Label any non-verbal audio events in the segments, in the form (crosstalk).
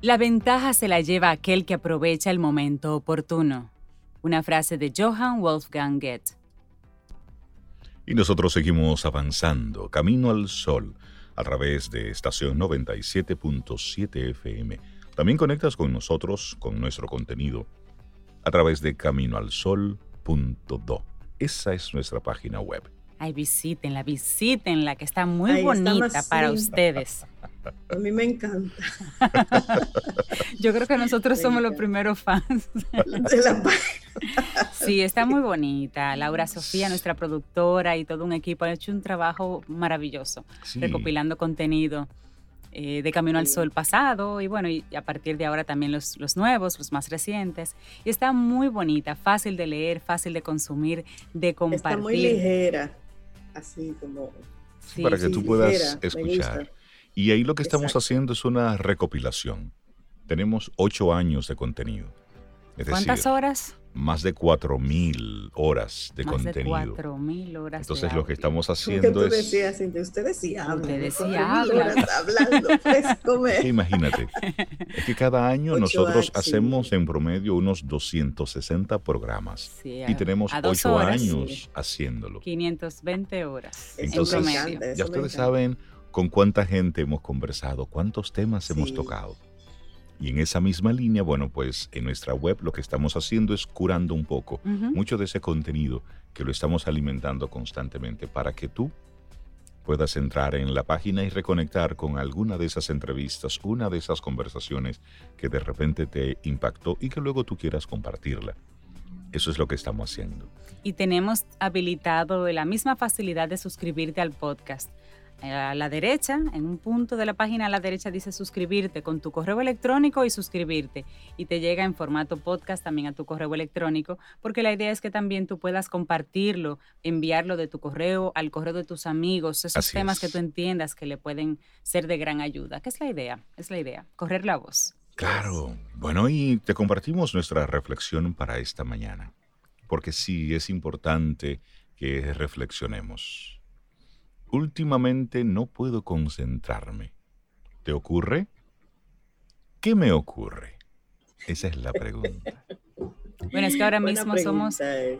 La ventaja se la lleva aquel que aprovecha el momento oportuno. Una frase de Johann Wolfgang Goethe. Y nosotros seguimos avanzando, camino al sol, a través de estación 97.7 FM. También conectas con nosotros, con nuestro contenido, a través de caminoalsol.do. Esa es nuestra página web. Ay, visítenla, visítenla, que está muy bonita para ustedes. A mí me encanta. (laughs) Yo creo que nosotros somos los primeros fans. De la (laughs) sí, está muy bonita. Laura Sofía, nuestra productora y todo un equipo han hecho un trabajo maravilloso, recopilando contenido. Eh, de Camino al Sol pasado y bueno, y a partir de ahora también los, los, nuevos, los más recientes. Y está muy bonita, fácil de leer, fácil de consumir, de compartir. Está muy ligera, así como... para que tú puedas escuchar. Y ahí lo que estamos haciendo es una recopilación. Tenemos ocho años de contenido. ¿Cuántas horas? Más de cuatro mil horas de más contenido. De cuatro mil horas. Entonces lo que estamos haciendo tú es. Decías, usted decía, usted decía, hablando, Imagínate, es que cada año nosotros hacemos en promedio unos 260 programas y tenemos ocho años haciéndolo. 520 horas. Entonces, en promedio. ya ustedes saben con cuánta gente hemos conversado, cuántos temas hemos tocado. Y en esa misma línea, bueno, pues en nuestra web lo que estamos haciendo es curando un poco mucho de ese contenido que lo estamos alimentando constantemente para que tú puedas entrar en la página y reconectar con alguna de esas entrevistas, una de esas conversaciones que de repente te impactó y que luego tú quieras compartirla. Eso es lo que estamos haciendo. Y tenemos habilitado la misma facilidad de suscribirte al podcast a la derecha, en un punto de la página a la derecha dice suscribirte con tu correo electrónico y suscribirte. Y te llega en formato podcast también a tu correo electrónico, porque la idea es que también tú puedas compartirlo, enviarlo de tu correo al correo de tus amigos, esos temas que tú entiendas que le pueden ser de gran ayuda. ¿Qué es la idea? Es la idea, correr la voz. Claro. Bueno, y te compartimos nuestra reflexión para esta mañana, porque sí es importante que reflexionemos Últimamente no puedo concentrarme. ¿Te ocurre? ¿Qué me ocurre? Esa es la pregunta. (laughs) Bueno, es que ahora mismo somos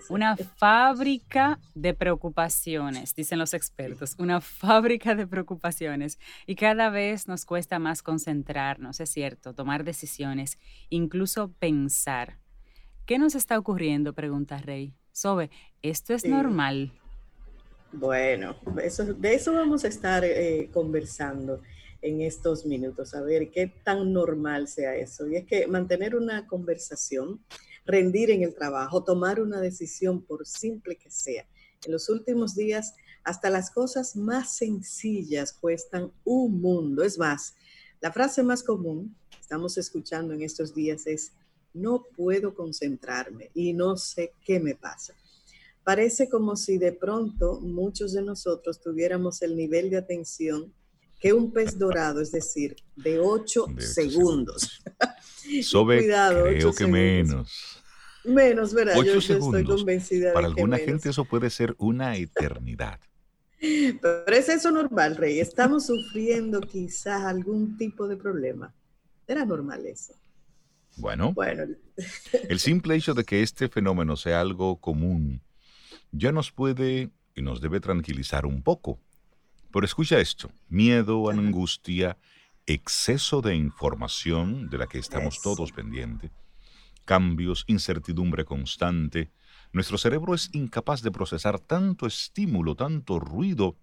una fábrica de preocupaciones, dicen los expertos, una fábrica de preocupaciones. Y cada vez nos cuesta más concentrarnos, es cierto, tomar decisiones, incluso pensar. ¿Qué nos está ocurriendo? Pregunta Rey. Sobe, ¿esto es normal? Bueno, eso, de eso vamos a estar eh, conversando en estos minutos, a ver qué tan normal sea eso. Y es que mantener una conversación, rendir en el trabajo, tomar una decisión por simple que sea. En los últimos días, hasta las cosas más sencillas cuestan un mundo. Es más, la frase más común que estamos escuchando en estos días es, no puedo concentrarme y no sé qué me pasa. Parece como si de pronto muchos de nosotros tuviéramos el nivel de atención que un pez dorado, es decir, de 8 segundos. Sobre, (laughs) Cuidado, creo que menos. Menos, ¿verdad? Yo, estoy convencida Para alguna gente eso puede ser una eternidad. Pero es eso normal, Rey. Estamos sufriendo quizás algún tipo de problema. Era normal eso. Bueno, bueno. el simple hecho de que este fenómeno sea algo común ya nos puede y nos debe tranquilizar un poco. Pero escucha esto, miedo, angustia, exceso de información de la que estamos todos pendientes, cambios, incertidumbre constante. Nuestro cerebro es incapaz de procesar tanto estímulo, tanto ruido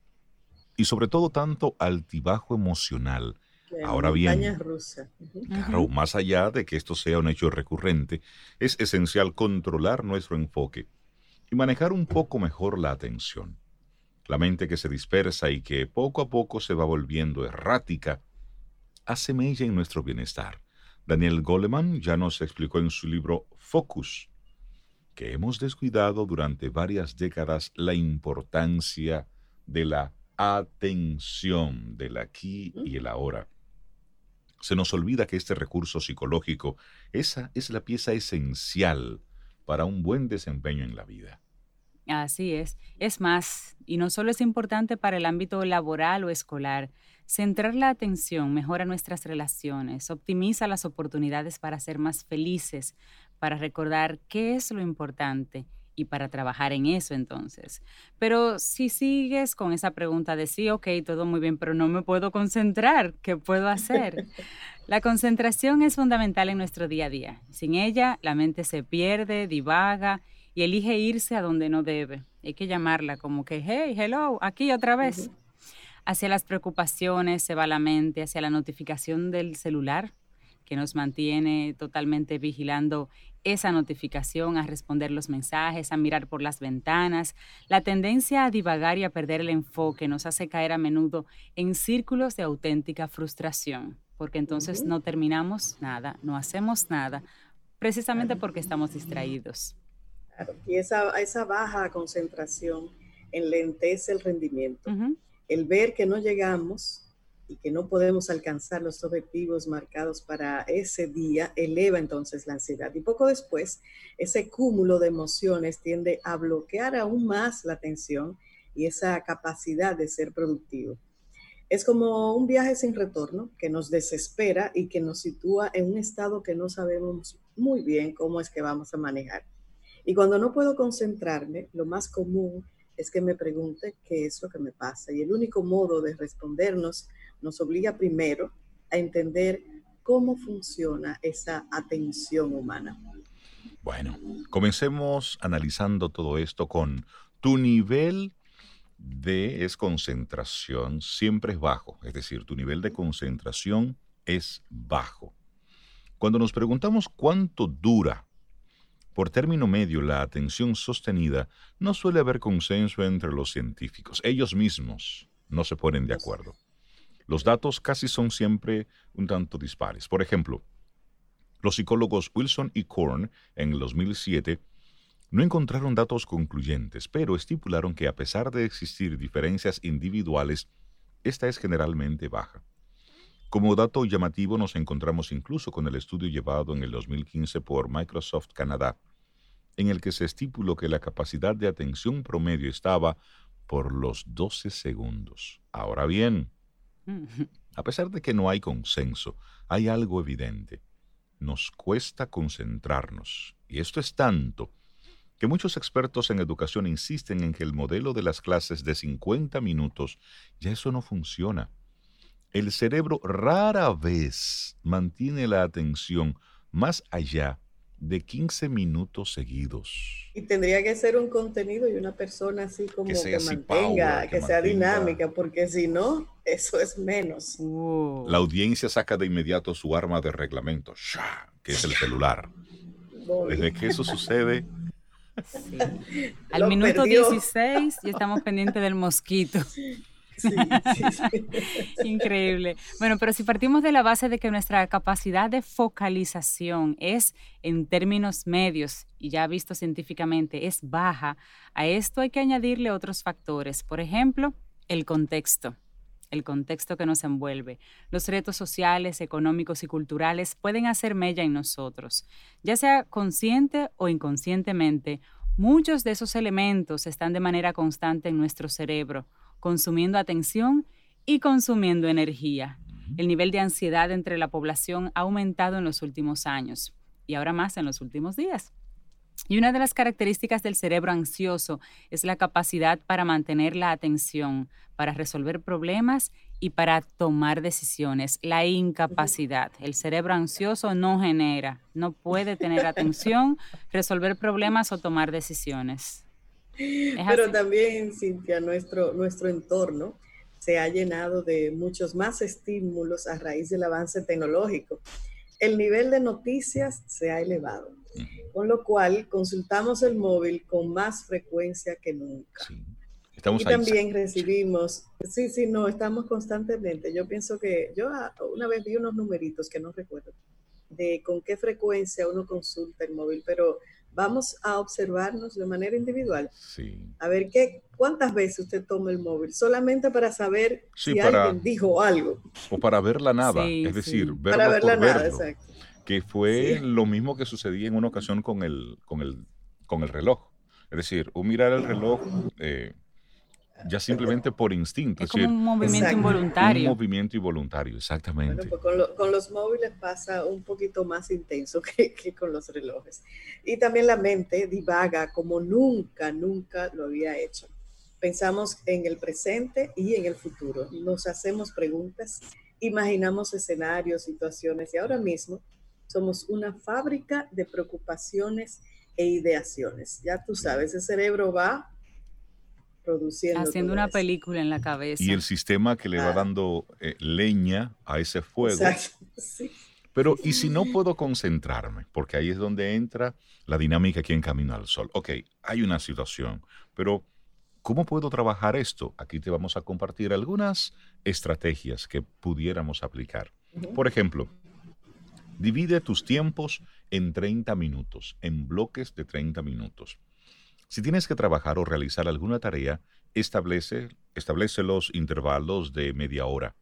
y sobre todo tanto altibajo emocional. Ahora bien, claro, más allá de que esto sea un hecho recurrente, es esencial controlar nuestro enfoque manejar un poco mejor la atención. La mente que se dispersa y que poco a poco se va volviendo errática hace mella en nuestro bienestar. Daniel Goleman ya nos explicó en su libro Focus que hemos descuidado durante varias décadas la importancia de la atención del aquí y el ahora. Se nos olvida que este recurso psicológico, esa es la pieza esencial para un buen desempeño en la vida. Así es. Es más, y no solo es importante para el ámbito laboral o escolar, centrar la atención mejora nuestras relaciones, optimiza las oportunidades para ser más felices, para recordar qué es lo importante y para trabajar en eso entonces. Pero si sigues con esa pregunta de sí, ok, todo muy bien, pero no me puedo concentrar, ¿qué puedo hacer? (laughs) La concentración es fundamental en nuestro día a día. Sin ella, la mente se pierde, divaga y elige irse a donde no debe. Hay que llamarla como que, hey, hello, aquí otra vez. Hacia las preocupaciones se va la mente, hacia la notificación del celular, que nos mantiene totalmente vigilando esa notificación, a responder los mensajes, a mirar por las ventanas. La tendencia a divagar y a perder el enfoque nos hace caer a menudo en círculos de auténtica frustración, porque entonces no terminamos nada, no hacemos nada, precisamente porque estamos distraídos. Y esa, esa baja concentración enlentece el rendimiento. El ver que no llegamos y que no podemos alcanzar los objetivos marcados para ese día, eleva entonces la ansiedad. Y poco después, ese cúmulo de emociones tiende a bloquear aún más la atención y esa capacidad de ser productivo. Es como un viaje sin retorno que nos desespera y que nos sitúa en un estado que no sabemos muy bien cómo es que vamos a manejar. Y cuando no puedo concentrarme, lo más común es que me pregunte qué es lo que me pasa. Y el único modo de respondernos nos obliga primero a entender cómo funciona esa atención humana. Bueno, comencemos analizando todo esto con tu nivel de concentración siempre es bajo, es decir, tu nivel de concentración es bajo. Cuando nos preguntamos cuánto dura por término medio la atención sostenida, no suele haber consenso entre los científicos. Ellos mismos no se ponen de acuerdo los datos casi son siempre un tanto dispares. Por ejemplo, los psicólogos Wilson y Korn en el 2007 no encontraron datos concluyentes, pero estipularon que a pesar de existir diferencias individuales, esta es generalmente baja. Como dato llamativo nos encontramos incluso con el estudio llevado en el 2015 por Microsoft Canadá, en el que se estipuló que la capacidad de atención promedio estaba por los 12 segundos. Ahora bien, a pesar de que no hay consenso, hay algo evidente. Nos cuesta concentrarnos. Y esto es tanto que muchos expertos en educación insisten en que el modelo de las clases de 50 minutos ya eso no funciona. El cerebro rara vez mantiene la atención más allá de 15 minutos seguidos. Y tendría que ser un contenido y una persona así como que, mantenga, que, sea dinámica, porque si no, eso es menos. Uh. La audiencia saca de inmediato su arma de reglamento, que es el celular. Desde que eso sucede... (laughs) Al minuto 16 ya estamos pendientes del mosquito. (laughs) (laughs) Increíble. Bueno, pero si partimos de la base de que nuestra capacidad de focalización es en términos medios y ya visto científicamente es baja, a esto hay que añadirle otros factores. Por ejemplo, el contexto el contexto que nos envuelve. Los retos sociales, económicos y culturales pueden hacer mella en nosotros. Ya sea consciente o inconscientemente, muchos de esos elementos están de manera constante en nuestro cerebro, consumiendo atención y consumiendo energía. El nivel de ansiedad entre la población ha aumentado en los últimos años y ahora más en los últimos días. Y una de las características del cerebro ansioso es la capacidad para mantener la atención, para resolver problemas y para tomar decisiones, la incapacidad. El cerebro ansioso no genera, no puede tener (laughs) atención, resolver problemas o tomar decisiones. Pero también, Cintia, nuestro, nuestro entorno se ha llenado de muchos más estímulos a raíz del avance tecnológico. El nivel de noticias se ha elevado, con lo cual consultamos el móvil con más frecuencia que nunca. Estamos y también recibimos, sí, sí, no, estamos constantemente. Yo pienso que yo una vez vi unos numeritos que no recuerdo de con qué frecuencia uno consulta el móvil, pero vamos a observarnos de manera individual. Sí. A ver qué, cuántas veces usted toma el móvil, solamente para saber si alguien dijo algo. O para ver la nada, es decir, verlo para ver por la nada, verlo, exacto. Que fue lo mismo que sucedía en una ocasión con el, con el, con el reloj. Es decir, un mirar el reloj eh, ya simplemente por instinto. Es, como un movimiento involuntario. Un movimiento involuntario, exactamente. Bueno, pues con, los móviles pasa un poquito más intenso (laughs) que, que, con los relojes. Y también la mente divaga como nunca, nunca lo había hecho. Pensamos en el presente y en el futuro. Nos hacemos preguntas, imaginamos escenarios, situaciones y ahora mismo somos una fábrica de preocupaciones e ideaciones. Ya tú sabes, ese cerebro va produciendo. Haciendo una película en la cabeza. Y el sistema que le va dando eh, leña a ese fuego. Exacto. (laughs) Sí. Pero, ¿y si no puedo concentrarme? Porque ahí es donde entra la dinámica aquí en Camino al Sol. Ok, hay una situación, pero ¿cómo puedo trabajar esto? Aquí te vamos a compartir algunas estrategias que pudiéramos aplicar. Uh -huh. Por ejemplo, divide tus tiempos en 30 minutos, en bloques de 30 minutos. Si tienes que trabajar o realizar alguna tarea, establece, establece los intervalos de media hora.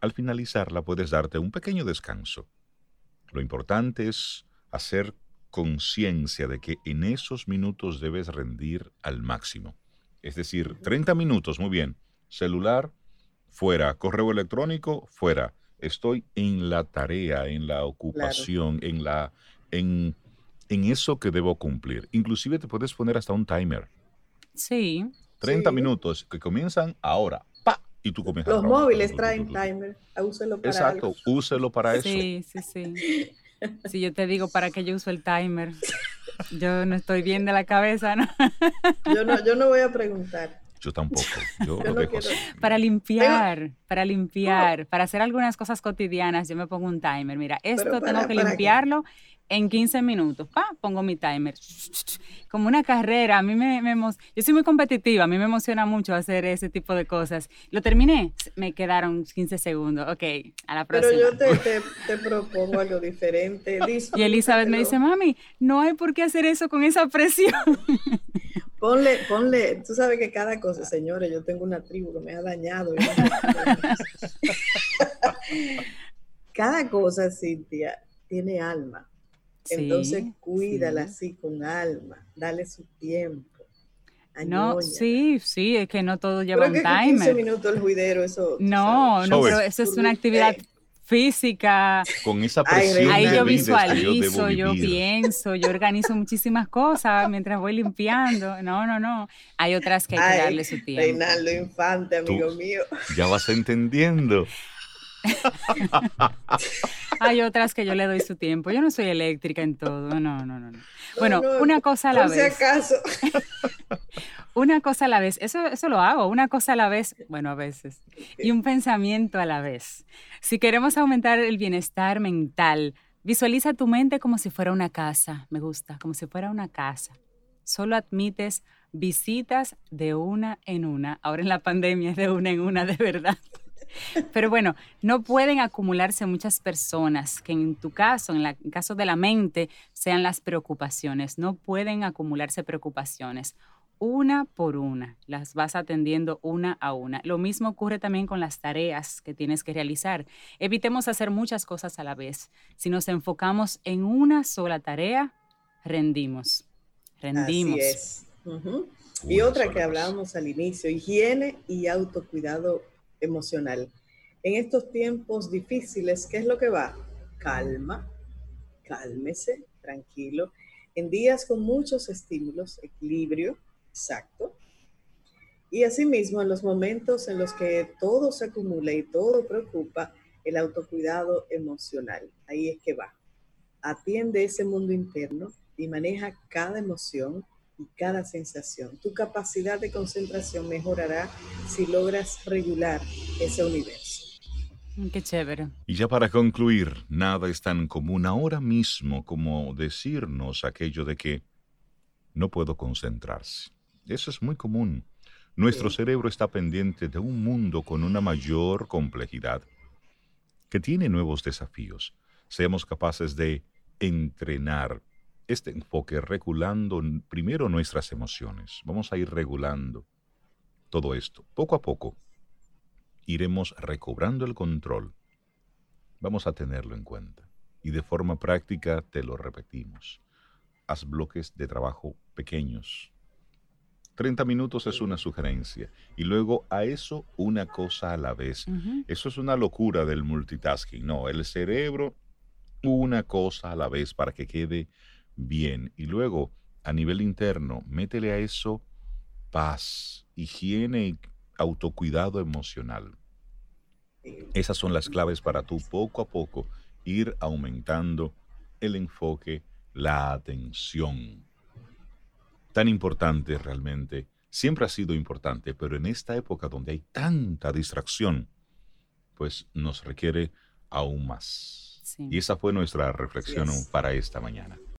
Al finalizarla puedes darte un pequeño descanso. Lo importante es hacer conciencia de que en esos minutos debes rendir al máximo. Es decir, 30 minutos, muy bien. Celular, fuera. Correo electrónico, fuera. Estoy en la tarea, en la ocupación, claro. en la... En, en eso que debo cumplir. Inclusive te puedes poner hasta un timer. Sí. 30 sí. minutos que comienzan ahora. ¡Pa! Y tú comienzas Los móviles traen timer. Úselo para Exacto, algo. úselo para eso. Sí, sí, sí. Si yo te digo para qué yo uso el timer, yo no estoy bien de la cabeza, ¿no? Yo no, yo no voy a preguntar. Yo tampoco. (laughs) Yo, Yo lo dejo así. Para limpiar, para limpiar, para hacer algunas cosas cotidianas, yo me pongo un timer. Mira, esto Pero tengo que limpiarlo en 15 minutos. Pa, pongo mi timer. Como una carrera. A mí me, me Yo soy muy competitiva, a mí me emociona mucho hacer ese tipo de cosas. Lo terminé, me quedaron 15 segundos. Ok, a la Pero próxima. yo te, te, te propongo algo diferente. Y Elizabeth me dice, mami, no hay por qué hacer eso con esa presión. (laughs) Ponle, ponle, tú sabes que cada cosa, señores, yo tengo una tribu que me ha dañado. (laughs) cada cosa, Cintia, tiene alma. Entonces, Sí, cuídala sí. así con alma, dale su tiempo. No, sí, sí, es que no todo lleva un que con 15 timer. minutos el juidero, eso. No, sabes. no, pero eso es una actividad Eh. Física. Con esa presión Ahí de yo que visualizo, yo pienso, yo organizo muchísimas cosas mientras voy limpiando. No, no, no. Hay otras que hay que Ay, darle su tiempo. Reinaldo Infante, amigo mío. Ya vas entendiendo. (laughs) Hay otras que yo le doy su tiempo. Yo no soy eléctrica en todo. No, no, no. no. Bueno, No, no, una cosa a la Por si vez. acaso. (laughs) Una cosa a la vez. Eso, eso lo hago. Una cosa a la vez. Bueno, a veces. Y un pensamiento a la vez. Si queremos aumentar el bienestar mental, visualiza tu mente como si fuera una casa. Me gusta, como si fuera una casa. Solo admites visitas de una en una. Ahora en la pandemia es de una en una, de verdad. Pero bueno, no pueden acumularse muchas personas, que en tu caso, en la- en caso de la mente, sean las preocupaciones. No pueden acumularse preocupaciones. Una por una, las vas atendiendo una a una. Lo mismo ocurre también con las tareas que tienes que realizar. Evitemos hacer muchas cosas a la vez. Si nos enfocamos en una sola tarea, rendimos. Rendimos. Así es. Y otra que hablábamos al inicio, higiene y autocuidado emocional. En estos tiempos difíciles, ¿qué es lo que va? Calma, cálmese, tranquilo. En días con muchos estímulos, equilibrio, exacto. Y asimismo, en los momentos en los que todo se acumula y todo preocupa, el autocuidado emocional. Ahí es que va. Atiende ese mundo interno y maneja cada emoción y cada sensación. Tu capacidad de concentración mejorará si logras regular ese universo. Mm, Qué chévere. Y ya para concluir, nada es tan común ahora mismo como decirnos aquello de que no puedo concentrarse. Eso es muy común. Nuestro cerebro está pendiente de un mundo con una mayor complejidad, que tiene nuevos desafíos. Seamos capaces de entrenar este enfoque regulando primero nuestras emociones. Vamos a ir regulando todo esto. Poco a poco iremos recobrando el control. Vamos a tenerlo en cuenta. Y de forma práctica te lo repetimos. Haz bloques de trabajo pequeños. 30 minutos es una sugerencia. Y luego a eso una cosa a la vez. Eso es una locura del multitasking. No, el cerebro una cosa a la vez para que quede bien. Y luego, a nivel interno, métele a eso paz, higiene y autocuidado emocional. Esas son las claves para tú poco a poco ir aumentando el enfoque, la atención. Tan importante realmente, siempre ha sido importante, pero en esta época donde hay tanta distracción, pues nos requiere aún más. Y esa fue nuestra reflexión para esta mañana.